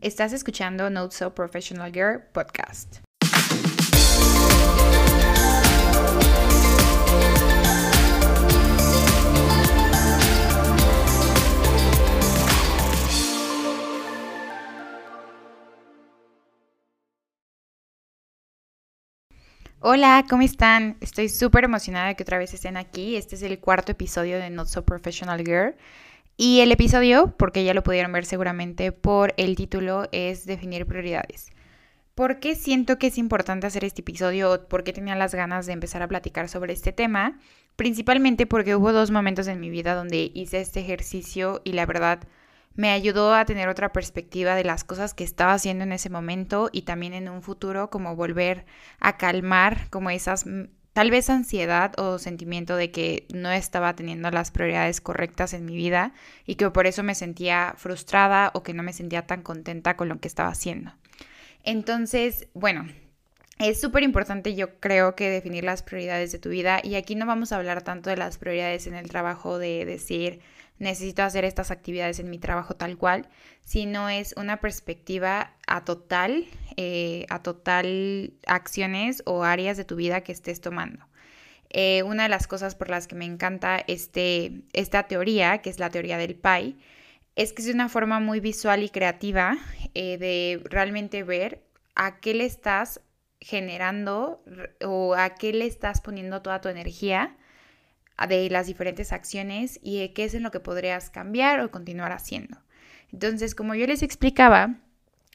Estás escuchando Not So Professional Girl podcast. Hola, ¿cómo están? Estoy súper emocionada de que otra vez estén aquí. Este es el cuarto episodio de Not So Professional Girl. Y el episodio, porque ya lo pudieron ver seguramente por el título, es definir prioridades. ¿Por qué siento que es importante hacer este episodio? ¿Por qué tenía las ganas de empezar a platicar sobre este tema? Principalmente porque hubo dos momentos en mi vida donde hice este ejercicio y la verdad me ayudó a tener otra perspectiva de las cosas que estaba haciendo en ese momento y también en un futuro como volver a calmar como esas tal vez ansiedad o sentimiento de que no estaba teniendo las prioridades correctas en mi vida y que por eso me sentía frustrada o que no me sentía tan contenta con lo que estaba haciendo. Entonces, bueno, es súper importante yo creo que definir las prioridades de tu vida y aquí no vamos a hablar tanto de las prioridades en el trabajo de decir necesito hacer estas actividades en mi trabajo tal cual, sino es una perspectiva a total, eh, a total acciones o áreas de tu vida que estés tomando. Eh, una de las cosas por las que me encanta este, esta teoría, que es la teoría del PAI, es que es una forma muy visual y creativa eh, de realmente ver a qué le estás generando o a qué le estás poniendo toda tu energía de las diferentes acciones y qué es en lo que podrías cambiar o continuar haciendo. Entonces, como yo les explicaba,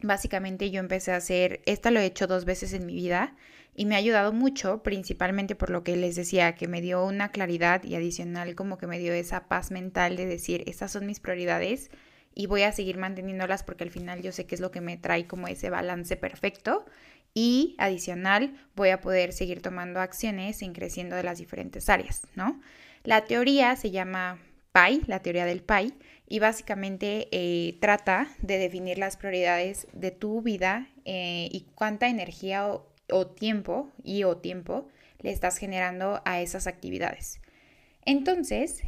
básicamente yo empecé a hacer, esta lo he hecho dos veces en mi vida y me ha ayudado mucho, principalmente por lo que les decía, que me dio una claridad y adicional como que me dio esa paz mental de decir, estas son mis prioridades y voy a seguir manteniéndolas porque al final yo sé que es lo que me trae como ese balance perfecto y adicional voy a poder seguir tomando acciones en creciendo de las diferentes áreas, ¿no? La teoría se llama PI, la teoría del PI, y básicamente eh, trata de definir las prioridades de tu vida eh, y cuánta energía o, tiempo y o tiempo le estás generando a esas actividades. Entonces,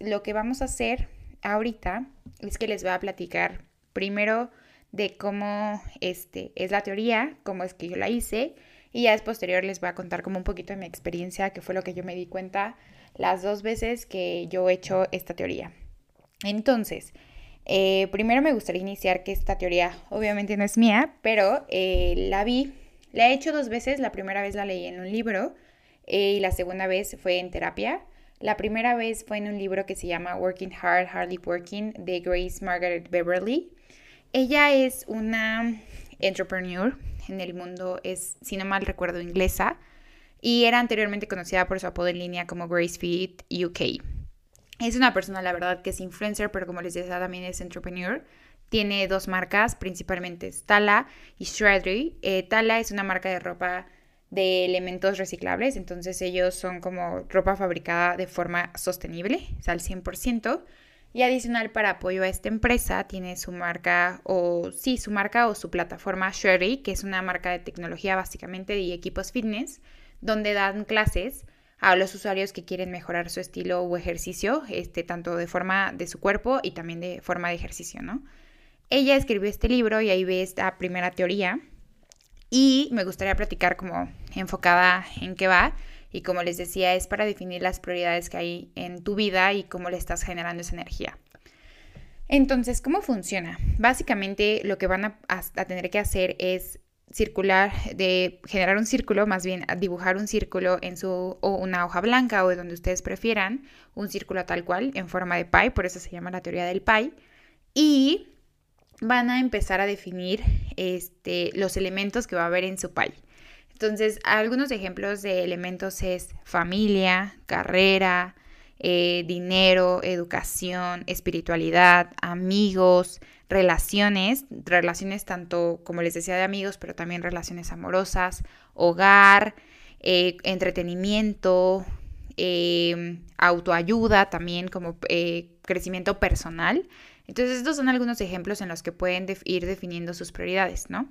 lo que vamos a hacer ahorita es que les voy a platicar primero de cómo este, es la teoría, cómo es que yo la hice y ya es posterior les voy a contar como un poquito de mi experiencia, que fue lo que yo me di cuenta las dos veces que yo he hecho esta teoría. Entonces, eh, primero me gustaría iniciar que esta teoría obviamente no es mía, pero eh, la vi, la he hecho dos veces, la primera vez la leí en un libro eh, y la segunda vez fue en terapia. La primera vez fue en un libro que se llama Working Hard, Hardly Working de Grace Margaret Beverly. Ella es una entrepreneur en el mundo, es, si no mal recuerdo, inglesa, y era anteriormente conocida por su apodo en línea como Grace Fit UK. Es una persona, la verdad, que es influencer, pero como les decía, también es entrepreneur. Tiene dos marcas, principalmente Tala y Shredry. Eh, Tala es una marca de ropa de elementos reciclables, entonces ellos son como ropa fabricada de forma sostenible, es al 100%. Y adicional para apoyo a esta empresa tiene su marca o sí, su marca o su plataforma Sherry, que es una marca de tecnología básicamente de equipos fitness, donde dan clases a los usuarios que quieren mejorar su estilo o ejercicio, este, tanto de forma de su cuerpo y también de forma de ejercicio, ¿no? Ella escribió este libro y ahí ve esta primera teoría y me gustaría platicar como enfocada en qué va y como les decía, es para definir las prioridades que hay en tu vida y cómo le estás generando esa energía. Entonces, ¿cómo funciona? Básicamente lo que van a, tener que hacer es circular, de generar un círculo, más bien dibujar un círculo en su, o una hoja blanca o de donde ustedes prefieran, un círculo tal cual en forma de pie, por eso se llama la teoría del pie, y van a empezar a definir este, los elementos que va a haber en su pie. Entonces, algunos ejemplos de elementos es familia, carrera, eh, dinero, educación, espiritualidad, amigos, relaciones, relaciones tanto como les decía de amigos, pero también relaciones amorosas, hogar, eh, entretenimiento, em, autoayuda, también como eh, crecimiento personal. Entonces, estos son algunos ejemplos en los que pueden ir definiendo sus prioridades, ¿no?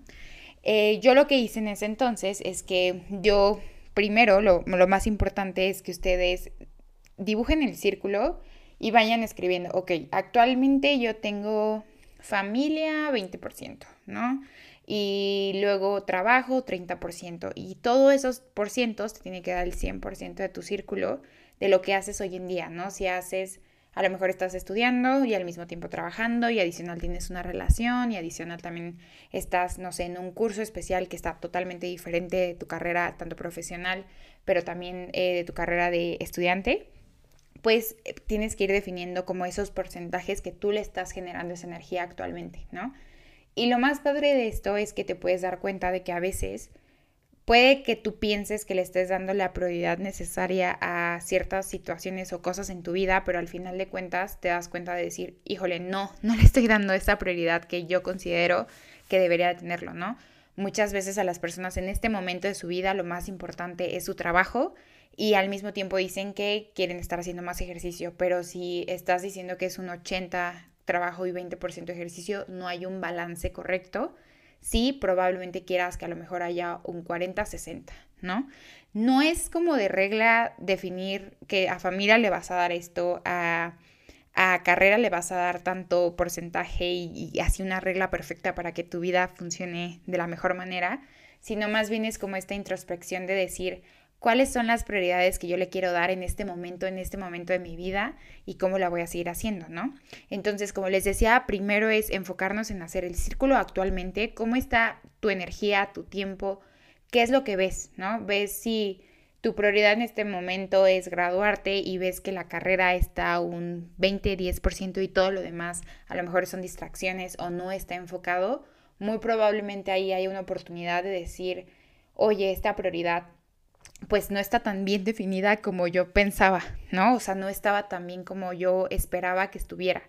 Eh, yo lo que hice en ese entonces es que yo, primero, lo, más importante es que ustedes dibujen el círculo y vayan escribiendo, ok, actualmente yo tengo familia 20%, ¿no? Y luego trabajo 30%. Y todos esos por cientos te tiene que dar el 100% de tu círculo de lo que haces hoy en día, ¿no? Si haces, a lo mejor estás estudiando y al mismo tiempo trabajando y adicional tienes una relación y adicional también estás, no sé, en un curso especial que está totalmente diferente de tu carrera, tanto profesional, pero también eh, de tu carrera de estudiante pues eh, tienes que ir definiendo como esos porcentajes que tú le estás generando esa energía actualmente, ¿no? Y lo más padre de esto es que te puedes dar cuenta de que a veces puede que tú pienses que le estés dando la prioridad necesaria a ciertas situaciones o cosas en tu vida, pero al final de cuentas te das cuenta de decir, híjole, no, no le estoy dando esa prioridad que yo considero que debería tenerlo, ¿no? Muchas veces a las personas en este momento de su vida lo más importante es su trabajo y al mismo tiempo dicen que quieren estar haciendo más ejercicio, pero si estás diciendo que es un 80 trabajo y 20% ejercicio, no hay un balance correcto. Sí, probablemente quieras que a lo mejor haya un 40-60, ¿no? No es como de regla definir que a familia le vas a dar esto, a, a carrera le vas a dar tanto porcentaje y, y así una regla perfecta para que tu vida funcione de la mejor manera, sino más bien es como esta introspección de decir, cuáles son las prioridades que yo le quiero dar en este momento, en este momento de mi vida y cómo la voy a seguir haciendo, ¿no? Entonces, como les decía, primero es enfocarnos en hacer el círculo actualmente, cómo está tu energía, tu tiempo, qué es lo que ves, ¿no? Ves si tu prioridad en este momento es graduarte y ves que la carrera está un 20, 10% y todo lo demás a lo mejor son distracciones o no está enfocado, muy probablemente ahí hay una oportunidad de decir, oye, esta prioridad pues no está tan bien definida como yo pensaba, ¿no? O sea, no estaba tan bien como yo esperaba que estuviera.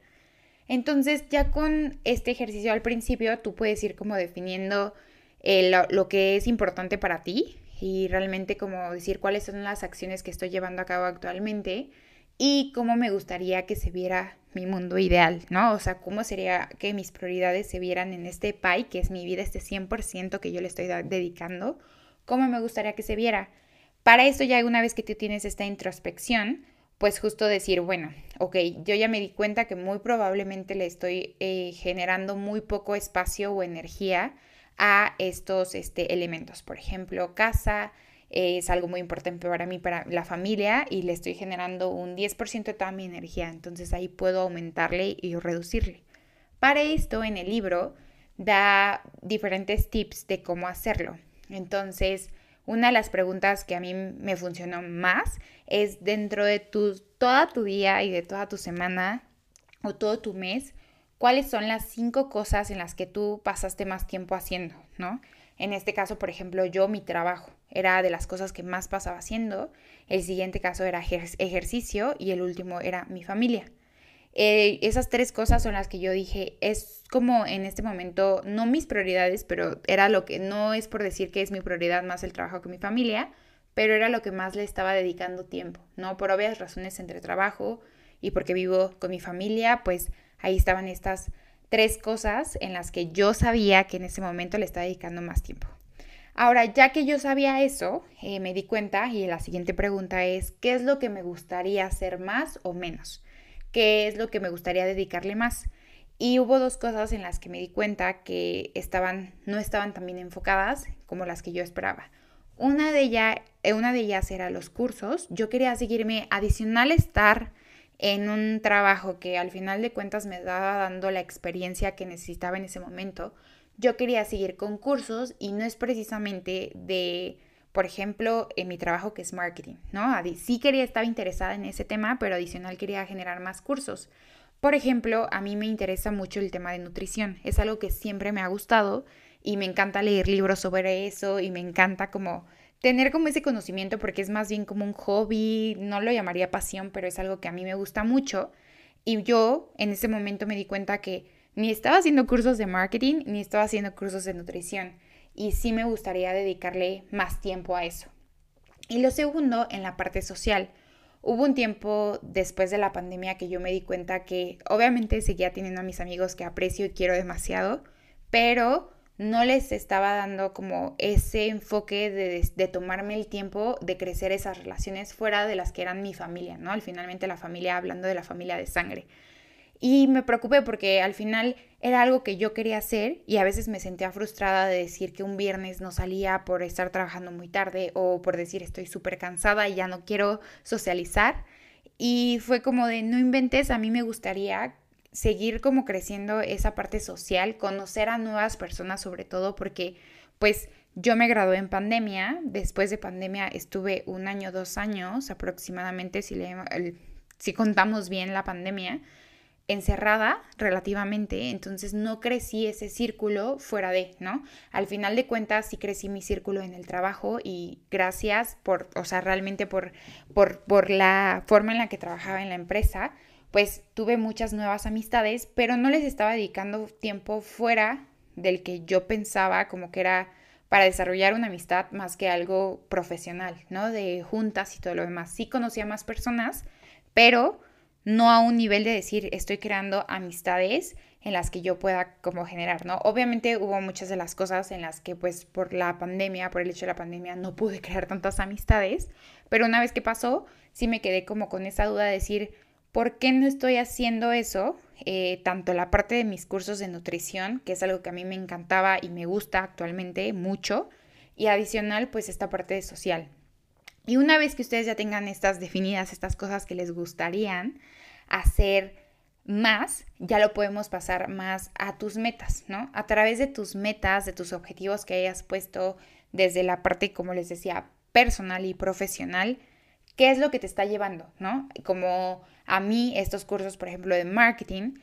Entonces, ya con este ejercicio al principio, tú puedes ir como definiendo eh, lo, que es importante para ti y realmente como decir cuáles son las acciones que estoy llevando a cabo actualmente y cómo me gustaría que se viera mi mundo ideal, ¿no? O sea, cómo sería que mis prioridades se vieran en este pie, que es mi vida, este 100% que yo le estoy dedicando, cómo me gustaría que se viera. Para esto ya una vez que tú tienes esta introspección, pues justo decir, bueno, ok, yo ya me di cuenta que muy probablemente le estoy eh, generando muy poco espacio o energía a estos este, elementos. Por ejemplo, casa eh, es algo muy importante para mí, para la familia, y le estoy generando un 10% de toda mi energía. Entonces ahí puedo aumentarle y reducirle. Para esto, en el libro da diferentes tips de cómo hacerlo. Entonces, una de las preguntas que a mí me funcionó más es dentro de tu, toda tu día y de toda tu semana o todo tu mes, cuáles son las cinco cosas en las que tú pasaste más tiempo haciendo, ¿no? En este caso, por ejemplo, yo mi trabajo era de las cosas que más pasaba haciendo, el siguiente caso era ejercicio y el último era mi familia. Eh, esas tres cosas son las que yo dije, es como en este momento, no mis prioridades, pero era lo que, no es por decir que es mi prioridad más el trabajo que mi familia, pero era lo que más le estaba dedicando tiempo, ¿no? Por obvias razones entre trabajo y porque vivo con mi familia, pues ahí estaban estas tres cosas en las que yo sabía que en ese momento le estaba dedicando más tiempo. Ahora, ya que yo sabía eso, eh, me di cuenta y la siguiente pregunta es, ¿qué es lo que me gustaría hacer más o menos? Qué es lo que me gustaría dedicarle más. Y hubo dos cosas en las que me di cuenta que estaban, no estaban tan bien enfocadas como las que yo esperaba. Una de, ella, eh, una de ellas era los cursos. Yo quería seguirme adicional estar en un trabajo que al final de cuentas me estaba dando la experiencia que necesitaba en ese momento. Yo quería seguir con cursos y no es precisamente de por ejemplo, en mi trabajo que es marketing, ¿no? Sí quería, estaba interesada en ese tema, pero adicional quería generar más cursos. Por ejemplo, a mí me interesa mucho el tema de nutrición. Es algo que siempre me ha gustado y me encanta leer libros sobre eso y me encanta como tener como ese conocimiento porque es más bien como un hobby, no lo llamaría pasión, pero es algo que a mí me gusta mucho. Y yo en ese momento me di cuenta que ni estaba haciendo cursos de marketing ni estaba haciendo cursos de nutrición y sí me gustaría dedicarle más tiempo a eso. Y lo segundo, en la parte social. Hubo un tiempo después de la pandemia que yo me di cuenta que obviamente seguía teniendo a mis amigos que aprecio y quiero demasiado, pero no les estaba dando como ese enfoque de, de, tomarme el tiempo de crecer esas relaciones fuera de las que eran mi familia, ¿no? Al finalmente la familia, hablando de la familia de sangre. Y me preocupé porque al final era algo que yo quería hacer y a veces me sentía frustrada de decir que un viernes no salía por estar trabajando muy tarde o por decir estoy súper cansada y ya no quiero socializar. Y fue como de no inventes, a mí me gustaría seguir como creciendo esa parte social, conocer a nuevas personas sobre todo porque pues yo me gradué en pandemia, después de pandemia estuve un año, dos años aproximadamente si, le, si contamos bien la pandemia encerrada relativamente, entonces no crecí ese círculo fuera de, ¿no? Al final de cuentas sí crecí mi círculo en el trabajo y gracias por, o sea, realmente por, por, por la forma en la que trabajaba en la empresa, pues tuve muchas nuevas amistades, pero no les estaba dedicando tiempo fuera del que yo pensaba como que era para desarrollar una amistad más que algo profesional, ¿no? De juntas y todo lo demás. Sí conocía más personas, pero no a un nivel de decir estoy creando amistades en las que yo pueda como generar, ¿no? Obviamente hubo muchas de las cosas en las que pues por la pandemia, por el hecho de la pandemia, no pude crear tantas amistades, pero una vez que pasó, sí me quedé como con esa duda de decir, ¿por qué no estoy haciendo eso? Eh, tanto la parte de mis cursos de nutrición, que es algo que a mí me encantaba y me gusta actualmente mucho, y adicional pues esta parte de social, y una vez que ustedes ya tengan estas definidas, estas cosas que les gustarían hacer más, ya lo podemos pasar más a tus metas, ¿no? A través de tus metas, de tus objetivos que hayas puesto desde la parte, como les decía, personal y profesional, ¿qué es lo que te está llevando, ¿no? Como a mí estos cursos, por ejemplo, de marketing,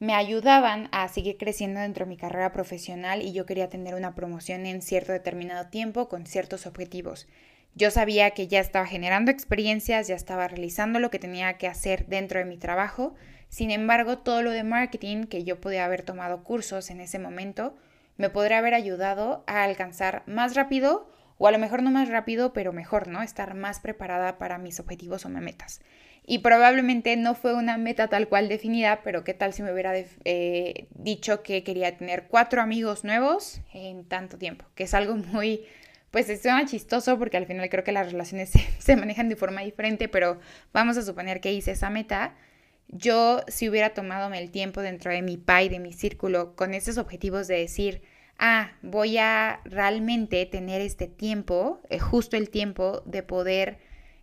me ayudaban a seguir creciendo dentro de mi carrera profesional y yo quería tener una promoción en cierto determinado tiempo con ciertos objetivos. Yo sabía que ya estaba generando experiencias, ya estaba realizando lo que tenía que hacer dentro de mi trabajo. Sin embargo, todo lo de marketing que yo podía haber tomado cursos en ese momento, me podría haber ayudado a alcanzar más rápido o a lo mejor no más rápido, pero mejor, ¿no? Estar más preparada para mis objetivos o mis metas. Y probablemente no fue una meta tal cual definida, pero qué tal si me hubiera eh, dicho que quería tener cuatro amigos nuevos en tanto tiempo, que es algo muy pues suena chistoso porque al final creo que las relaciones se, manejan de forma diferente, pero vamos a suponer que hice esa meta. Yo si hubiera tomado el tiempo dentro de mi PAI, de mi círculo, con esos objetivos de decir, ah, voy a realmente tener este tiempo, eh, justo el tiempo de poder,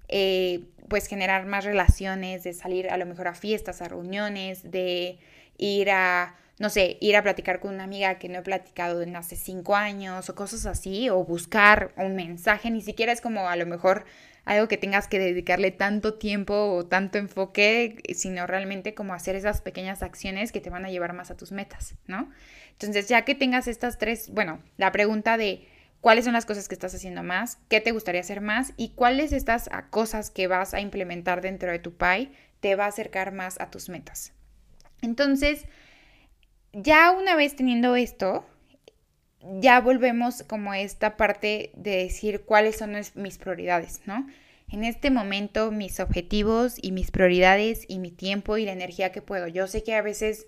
eh, pues generar más relaciones, de salir a lo mejor a fiestas, a reuniones, de ir a no sé, ir a platicar con una amiga que no he platicado en hace cinco años o cosas así, o buscar un mensaje, ni siquiera es como a lo mejor algo que tengas que dedicarle tanto tiempo o tanto enfoque, sino realmente como hacer esas pequeñas acciones que te van a llevar más a tus metas, ¿no? Entonces, ya que tengas estas tres, bueno, la pregunta de cuáles son las cosas que estás haciendo más, qué te gustaría hacer más y cuáles estas cosas que vas a implementar dentro de tu PAI te va a acercar más a tus metas. Entonces, ya una vez teniendo esto, ya volvemos como a esta parte de decir cuáles son mis prioridades, ¿no? En este momento mis objetivos y mis prioridades y mi tiempo y la energía que puedo. Yo sé que a veces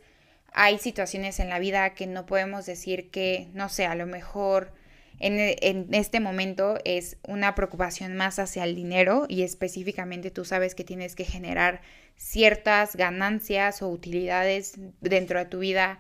hay situaciones en la vida que no podemos decir que, no sé, a lo mejor en, en, este momento es una preocupación más hacia el dinero y específicamente tú sabes que tienes que generar ciertas ganancias o utilidades dentro de tu vida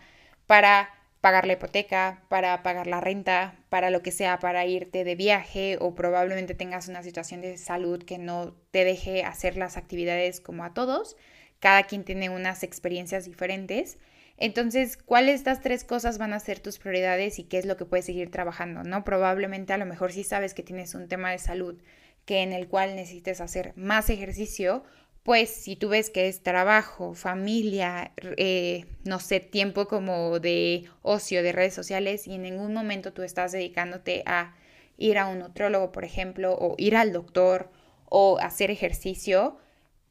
para pagar la hipoteca, para pagar la renta, para lo que sea, para irte de viaje o probablemente tengas una situación de salud que no te deje hacer las actividades como a todos. Cada quien tiene unas experiencias diferentes. Entonces, ¿cuáles de estas tres cosas van a ser tus prioridades y qué es lo que puedes seguir trabajando? ¿No? Probablemente a lo mejor si sabes que tienes un tema de salud que en el cual necesites hacer más ejercicio, pues si tú ves que es trabajo, familia, eh, no sé, tiempo como de ocio, de redes sociales, y en ningún momento tú estás dedicándote a ir a un nutrólogo, por ejemplo, o ir al doctor o hacer ejercicio,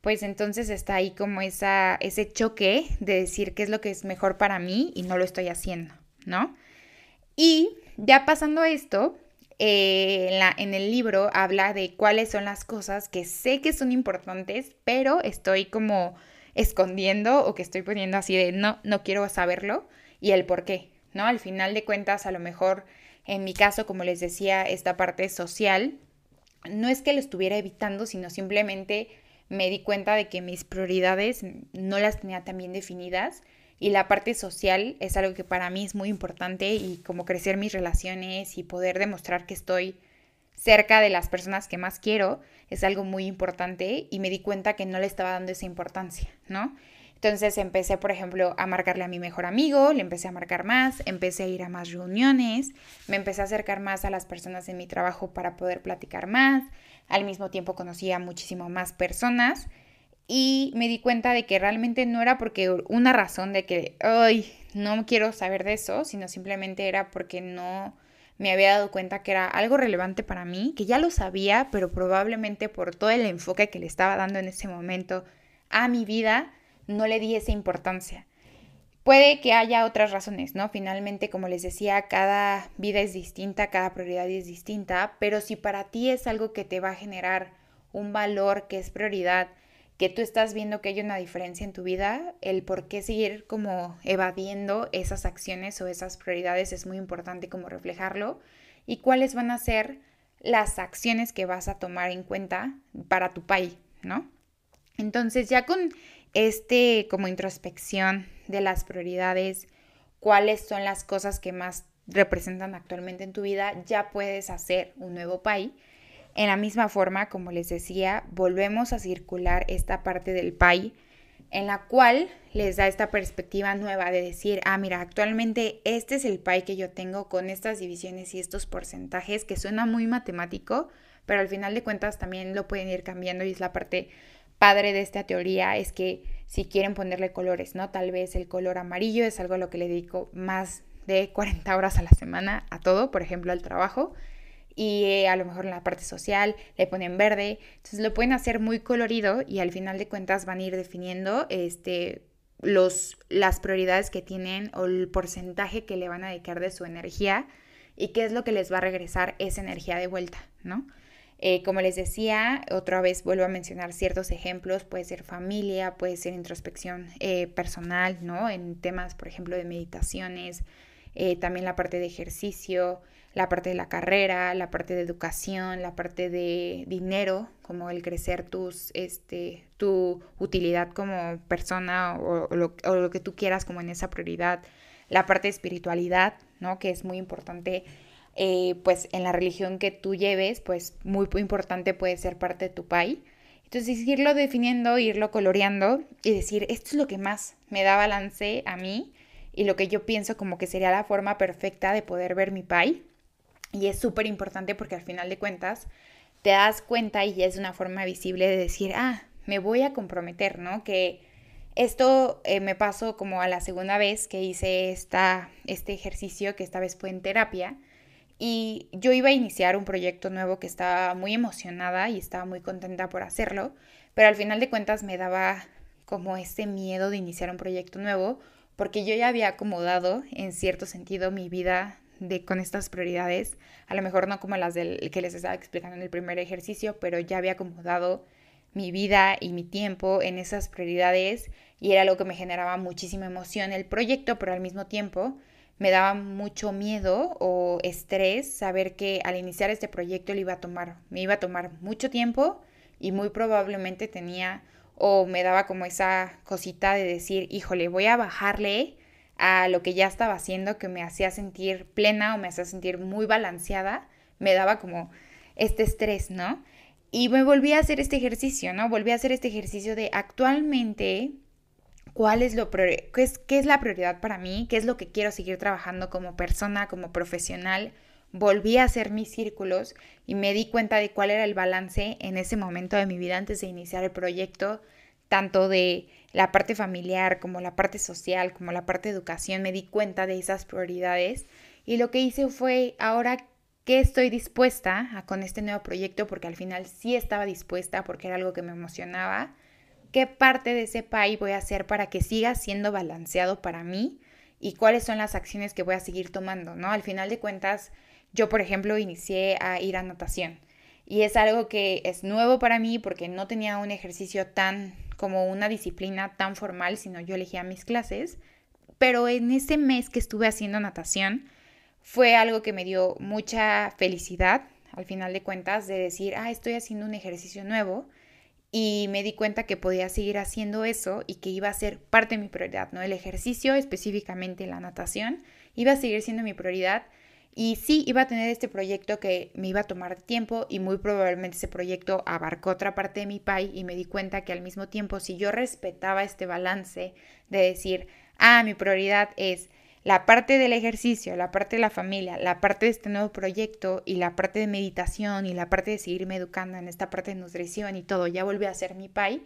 pues entonces está ahí como esa, ese choque de decir qué es lo que es mejor para mí y no lo estoy haciendo, ¿no? Y ya pasando esto, eh, en, el libro habla de cuáles son las cosas que sé que son importantes, pero estoy como escondiendo o que estoy poniendo así de no, no quiero saberlo y el por qué, ¿no? Al final de cuentas, a lo mejor en mi caso, como les decía, esta parte social, no es que lo estuviera evitando, sino simplemente me di cuenta de que mis prioridades no las tenía tan bien definidas y la parte social es algo que para mí es muy importante y como crecer mis relaciones y poder demostrar que estoy cerca de las personas que más quiero es algo muy importante y me di cuenta que no le estaba dando esa importancia, ¿no? Entonces empecé, por ejemplo, a marcarle a mi mejor amigo, le empecé a marcar más, empecé a ir a más reuniones, me empecé a acercar más a las personas en mi trabajo para poder platicar más, al mismo tiempo conocí a muchísimo más personas y me di cuenta de que realmente no era porque una razón de que, ay, no quiero saber de eso, sino simplemente era porque no me había dado cuenta que era algo relevante para mí, que ya lo sabía, pero probablemente por todo el enfoque que le estaba dando en ese momento a mi vida, no le di esa importancia. Puede que haya otras razones, ¿no? Finalmente, como les decía, cada vida es distinta, cada prioridad es distinta, pero si para ti es algo que te va a generar un valor que es prioridad, que tú estás viendo que hay una diferencia en tu vida, el por qué seguir como evadiendo esas acciones o esas prioridades es muy importante como reflejarlo y cuáles van a ser las acciones que vas a tomar en cuenta para tu país, ¿no? Entonces ya con este como introspección de las prioridades, cuáles son las cosas que más representan actualmente en tu vida, ya puedes hacer un nuevo pay. En la misma forma, como les decía, volvemos a circular esta parte del pay en la cual les da esta perspectiva nueva de decir, ah, mira, actualmente este es el pay que yo tengo con estas divisiones y estos porcentajes, que suena muy matemático, pero al final de cuentas también lo pueden ir cambiando y es la parte padre de esta teoría es que si quieren ponerle colores, ¿no? Tal vez el color amarillo es algo a lo que le dedico más de 40 horas a la semana a todo, por ejemplo, al trabajo. Y eh, a lo mejor en la parte social le ponen verde. Entonces lo pueden hacer muy colorido y al final de cuentas van a ir definiendo este, los, las prioridades que tienen o el porcentaje que le van a dedicar de su energía y qué es lo que les va a regresar esa energía de vuelta, ¿no? Eh, como les decía, otra vez vuelvo a mencionar ciertos ejemplos, puede ser familia, puede ser introspección eh, personal, ¿no? En temas, por ejemplo, de meditaciones, también la parte de ejercicio, la parte de la carrera, la parte de educación, la parte de dinero, como el crecer tus, este, tu utilidad como persona o, lo, que tú quieras como en esa prioridad, la parte de espiritualidad, ¿no? Que es muy importante eh, pues en la religión que tú lleves, pues muy, importante puede ser parte de tu país. Entonces, irlo definiendo, irlo coloreando y decir, esto es lo que más me da balance a mí y lo que yo pienso como que sería la forma perfecta de poder ver mi país. Y es súper importante porque al final de cuentas te das cuenta y es una forma visible de decir, ah, me voy a comprometer, ¿no? Que esto eh, me pasó como a la segunda vez que hice esta, este ejercicio, que esta vez fue en terapia y yo iba a iniciar un proyecto nuevo que estaba muy emocionada y estaba muy contenta por hacerlo, pero al final de cuentas me daba como ese miedo de iniciar un proyecto nuevo porque yo ya había acomodado en cierto sentido mi vida de con estas prioridades, a lo mejor no como las del que les estaba explicando en el primer ejercicio, pero ya había acomodado mi vida y mi tiempo en esas prioridades y era algo que me generaba muchísima emoción el proyecto, pero al mismo tiempo me daba mucho miedo o estrés saber que al iniciar este proyecto le iba a tomar, me iba a tomar mucho tiempo y muy probablemente tenía o me daba como esa cosita de decir, híjole, voy a bajarle a lo que ya estaba haciendo que me hacía sentir plena o me hacía sentir muy balanceada, me daba como este estrés, ¿no? Y me volví a hacer este ejercicio, ¿no? Volví a hacer este ejercicio de actualmente cuál es lo qué es, qué es la prioridad para mí, qué es lo que quiero seguir trabajando como persona, como profesional. Volví a hacer mis círculos y me di cuenta de cuál era el balance en ese momento de mi vida antes de iniciar el proyecto, tanto de la parte familiar como la parte social, como la parte de educación, me di cuenta de esas prioridades y lo que hice fue ahora que estoy dispuesta con este nuevo proyecto, porque al final sí estaba dispuesta, porque era algo que me emocionaba, qué parte de ese pay voy a hacer para que siga siendo balanceado para mí y cuáles son las acciones que voy a seguir tomando, ¿no? Al final de cuentas, yo, por ejemplo, inicié a ir a natación y es algo que es nuevo para mí porque no tenía un ejercicio tan como una disciplina tan formal, sino yo elegía mis clases, pero en ese mes que estuve haciendo natación fue algo que me dio mucha felicidad, al final de cuentas, de decir, ah, estoy haciendo un ejercicio nuevo y me di cuenta que podía seguir haciendo eso y que iba a ser parte de mi prioridad, ¿no? El ejercicio, específicamente la natación, iba a seguir siendo mi prioridad y sí iba a tener este proyecto que me iba a tomar tiempo y muy probablemente ese proyecto abarcó otra parte de mi pay y me di cuenta que al mismo tiempo si yo respetaba este balance de decir, ah, mi prioridad es la parte del ejercicio, la parte de la familia, la parte de este nuevo proyecto y la parte de meditación y la parte de seguirme educando en esta parte de nutrición y todo, ya volví a ser mi pay,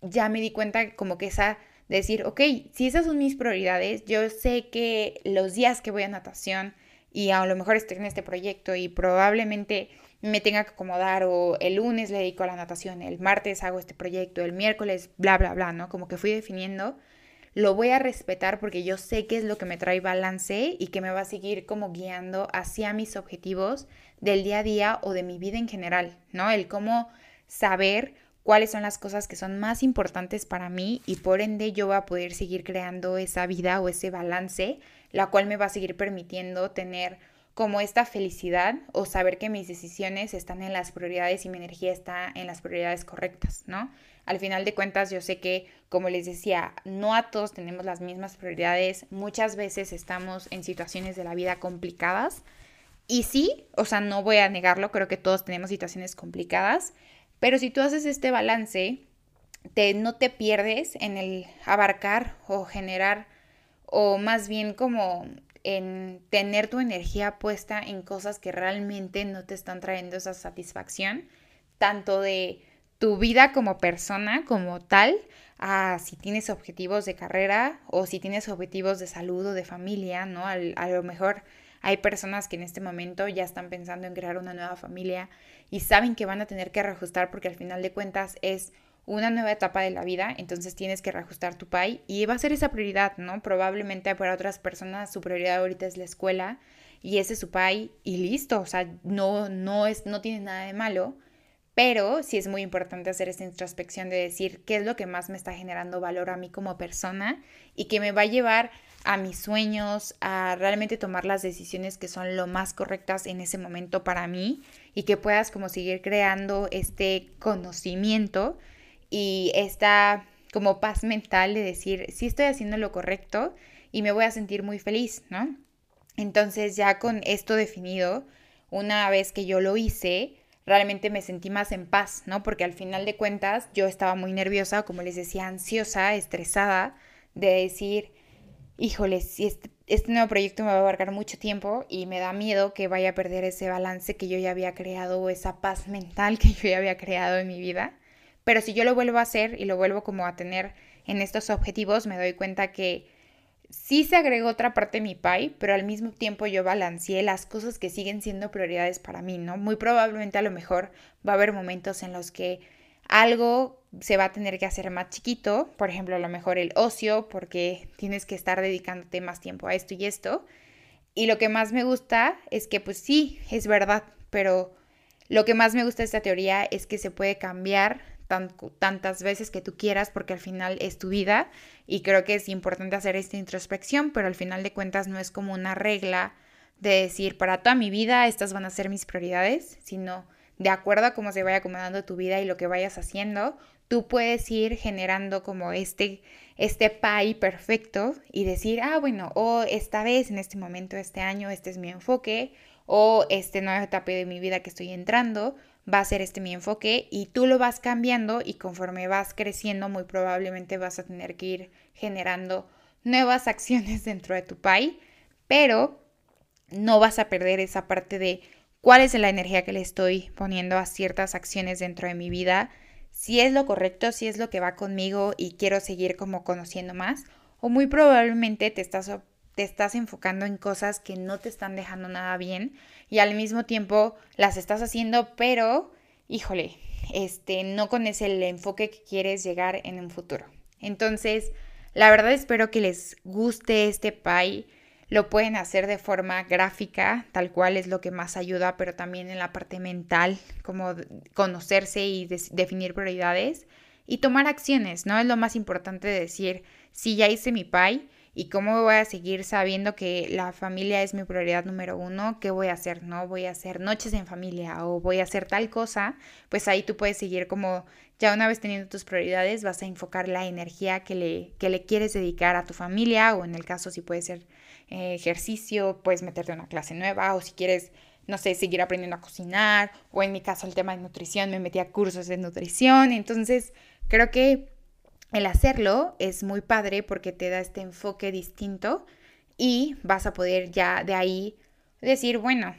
ya me di cuenta como que esa decir, ok, si esas son mis prioridades, yo sé que los días que voy a natación y a lo mejor estoy en este proyecto y probablemente me tenga que acomodar o el lunes le dedico a la natación, el martes hago este proyecto, el miércoles, bla, bla, bla, ¿no? Como que fui definiendo lo voy a respetar porque yo sé que es lo que me trae balance y que me va a seguir como guiando hacia mis objetivos del día a día o de mi vida en general, ¿no? El cómo saber cuáles son las cosas que son más importantes para mí y por ende yo voy a poder seguir creando esa vida o ese balance, la cual me va a seguir permitiendo tener como esta felicidad o saber que mis decisiones están en las prioridades y mi energía está en las prioridades correctas, ¿no? Al final de cuentas, yo sé que, como les decía, no a todos tenemos las mismas prioridades. Muchas veces estamos en situaciones de la vida complicadas. Y sí, o sea, no voy a negarlo, creo que todos tenemos situaciones complicadas. Pero si tú haces este balance, te, no te pierdes en el abarcar o generar, o más bien como en tener tu energía puesta en cosas que realmente no te están trayendo esa satisfacción, tanto de tu vida como persona, como tal, a si tienes objetivos de carrera o si tienes objetivos de salud o de familia, ¿no? a lo mejor hay personas que en este momento ya están pensando en crear una nueva familia y saben que van a tener que reajustar porque al final de cuentas es una nueva etapa de la vida, entonces tienes que reajustar tu pay y va a ser esa prioridad, ¿no? Probablemente para otras personas su prioridad ahorita es la escuela y ese es su pay y listo, o sea, no, no, es, no tiene nada de malo pero sí es muy importante hacer esta introspección de decir qué es lo que más me está generando valor a mí como persona y que me va a llevar a mis sueños, a realmente tomar las decisiones que son lo más correctas en ese momento para mí y que puedas como seguir creando este conocimiento y esta como paz mental de decir, sí estoy haciendo lo correcto y me voy a sentir muy feliz, ¿no? Entonces ya con esto definido, una vez que yo lo hice, realmente me sentí más en paz, ¿no? Porque al final de cuentas yo estaba muy nerviosa, como les decía, ansiosa, estresada, de decir, híjole, si este, este, nuevo proyecto me va a abarcar mucho tiempo y me da miedo que vaya a perder ese balance que yo ya había creado o esa paz mental que yo ya había creado en mi vida. Pero si yo lo vuelvo a hacer y lo vuelvo como a tener en estos objetivos, me doy cuenta que sí se agregó otra parte de mi pie, pero al mismo tiempo yo balanceé las cosas que siguen siendo prioridades para mí, ¿no? Muy probablemente a lo mejor va a haber momentos en los que algo se va a tener que hacer más chiquito, por ejemplo, a lo mejor el ocio, porque tienes que estar dedicándote más tiempo a esto y esto. Y lo que más me gusta es que, pues sí, es verdad, pero lo que más me gusta de esta teoría es que se puede cambiar tantas veces que tú quieras porque al final es tu vida y creo que es importante hacer esta introspección, pero al final de cuentas no es como una regla de decir para toda mi vida estas van a ser mis prioridades, sino de acuerdo a cómo se vaya acomodando tu vida y lo que vayas haciendo, tú puedes ir generando como este este pie perfecto y decir, ah, bueno, o esta vez, en este momento, este año, este es mi enfoque, o este nuevo etapa de mi vida que estoy entrando, va a ser este mi enfoque y tú lo vas cambiando y conforme vas creciendo muy probablemente vas a tener que ir generando nuevas acciones dentro de tu pay, pero no vas a perder esa parte de cuál es la energía que le estoy poniendo a ciertas acciones dentro de mi vida, si es lo correcto, si es lo que va conmigo y quiero seguir como conociendo más, o muy probablemente te estás te estás enfocando en cosas que no te están dejando nada bien y al mismo tiempo las estás haciendo, pero, híjole, este, no con ese el enfoque que quieres llegar en un futuro. Entonces, la verdad espero que les guste este pie. Lo pueden hacer de forma gráfica, tal cual es lo que más ayuda, pero también en la parte mental, como conocerse y definir prioridades y tomar acciones, ¿no? Es lo más importante de decir, si ya hice mi pie, y cómo voy a seguir sabiendo que la familia es mi prioridad número uno, ¿qué voy a hacer? ¿No? Voy a hacer noches en familia o voy a hacer tal cosa, pues ahí tú puedes seguir como ya una vez teniendo tus prioridades, vas a enfocar la energía que le, que le quieres dedicar a tu familia o en el caso si puede ser eh, ejercicio, puedes meterte a una clase nueva o si quieres no sé, seguir aprendiendo a cocinar, o en mi caso el tema de nutrición, me metí a cursos de nutrición, entonces creo que el hacerlo es muy padre porque te da este enfoque distinto y vas a poder ya de ahí decir, bueno,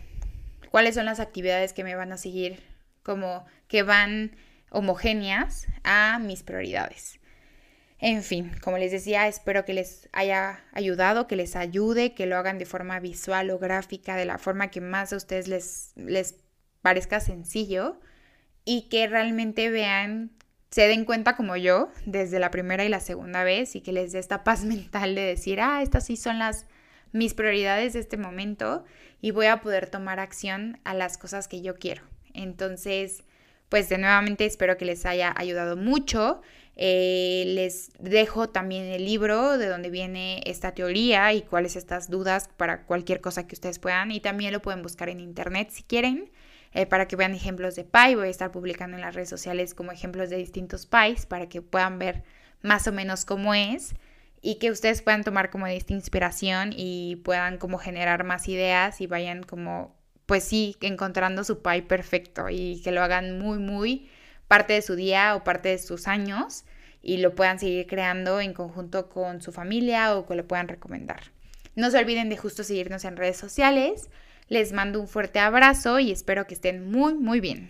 cuáles son las actividades que me van a seguir como que van homogéneas a mis prioridades. En fin, como les decía, espero que les haya ayudado, que les ayude, que lo hagan de forma visual o gráfica, de la forma que más a ustedes les, les parezca sencillo y que realmente vean se den cuenta como yo desde la primera y la segunda vez y que les dé esta paz mental de decir, ah, estas sí son las mis prioridades de este momento y voy a poder tomar acción a las cosas que yo quiero. Entonces, pues de nuevamente espero que les haya ayudado mucho. Eh, les dejo también el libro de donde viene esta teoría y cuáles estas dudas para cualquier cosa que ustedes puedan y también lo pueden buscar en internet si quieren. Eh, para que vean ejemplos de pie. Voy a estar publicando en las redes sociales como ejemplos de distintos pies para que puedan ver más o menos cómo es y que ustedes puedan tomar como esta inspiración y puedan como generar más ideas y vayan como, pues sí, encontrando su pie perfecto y que lo hagan muy, muy parte de su día o parte de sus años y lo puedan seguir creando en conjunto con su familia o que lo puedan recomendar. No se olviden de justo seguirnos en redes sociales. Les mando un fuerte abrazo y espero que estén muy, muy bien.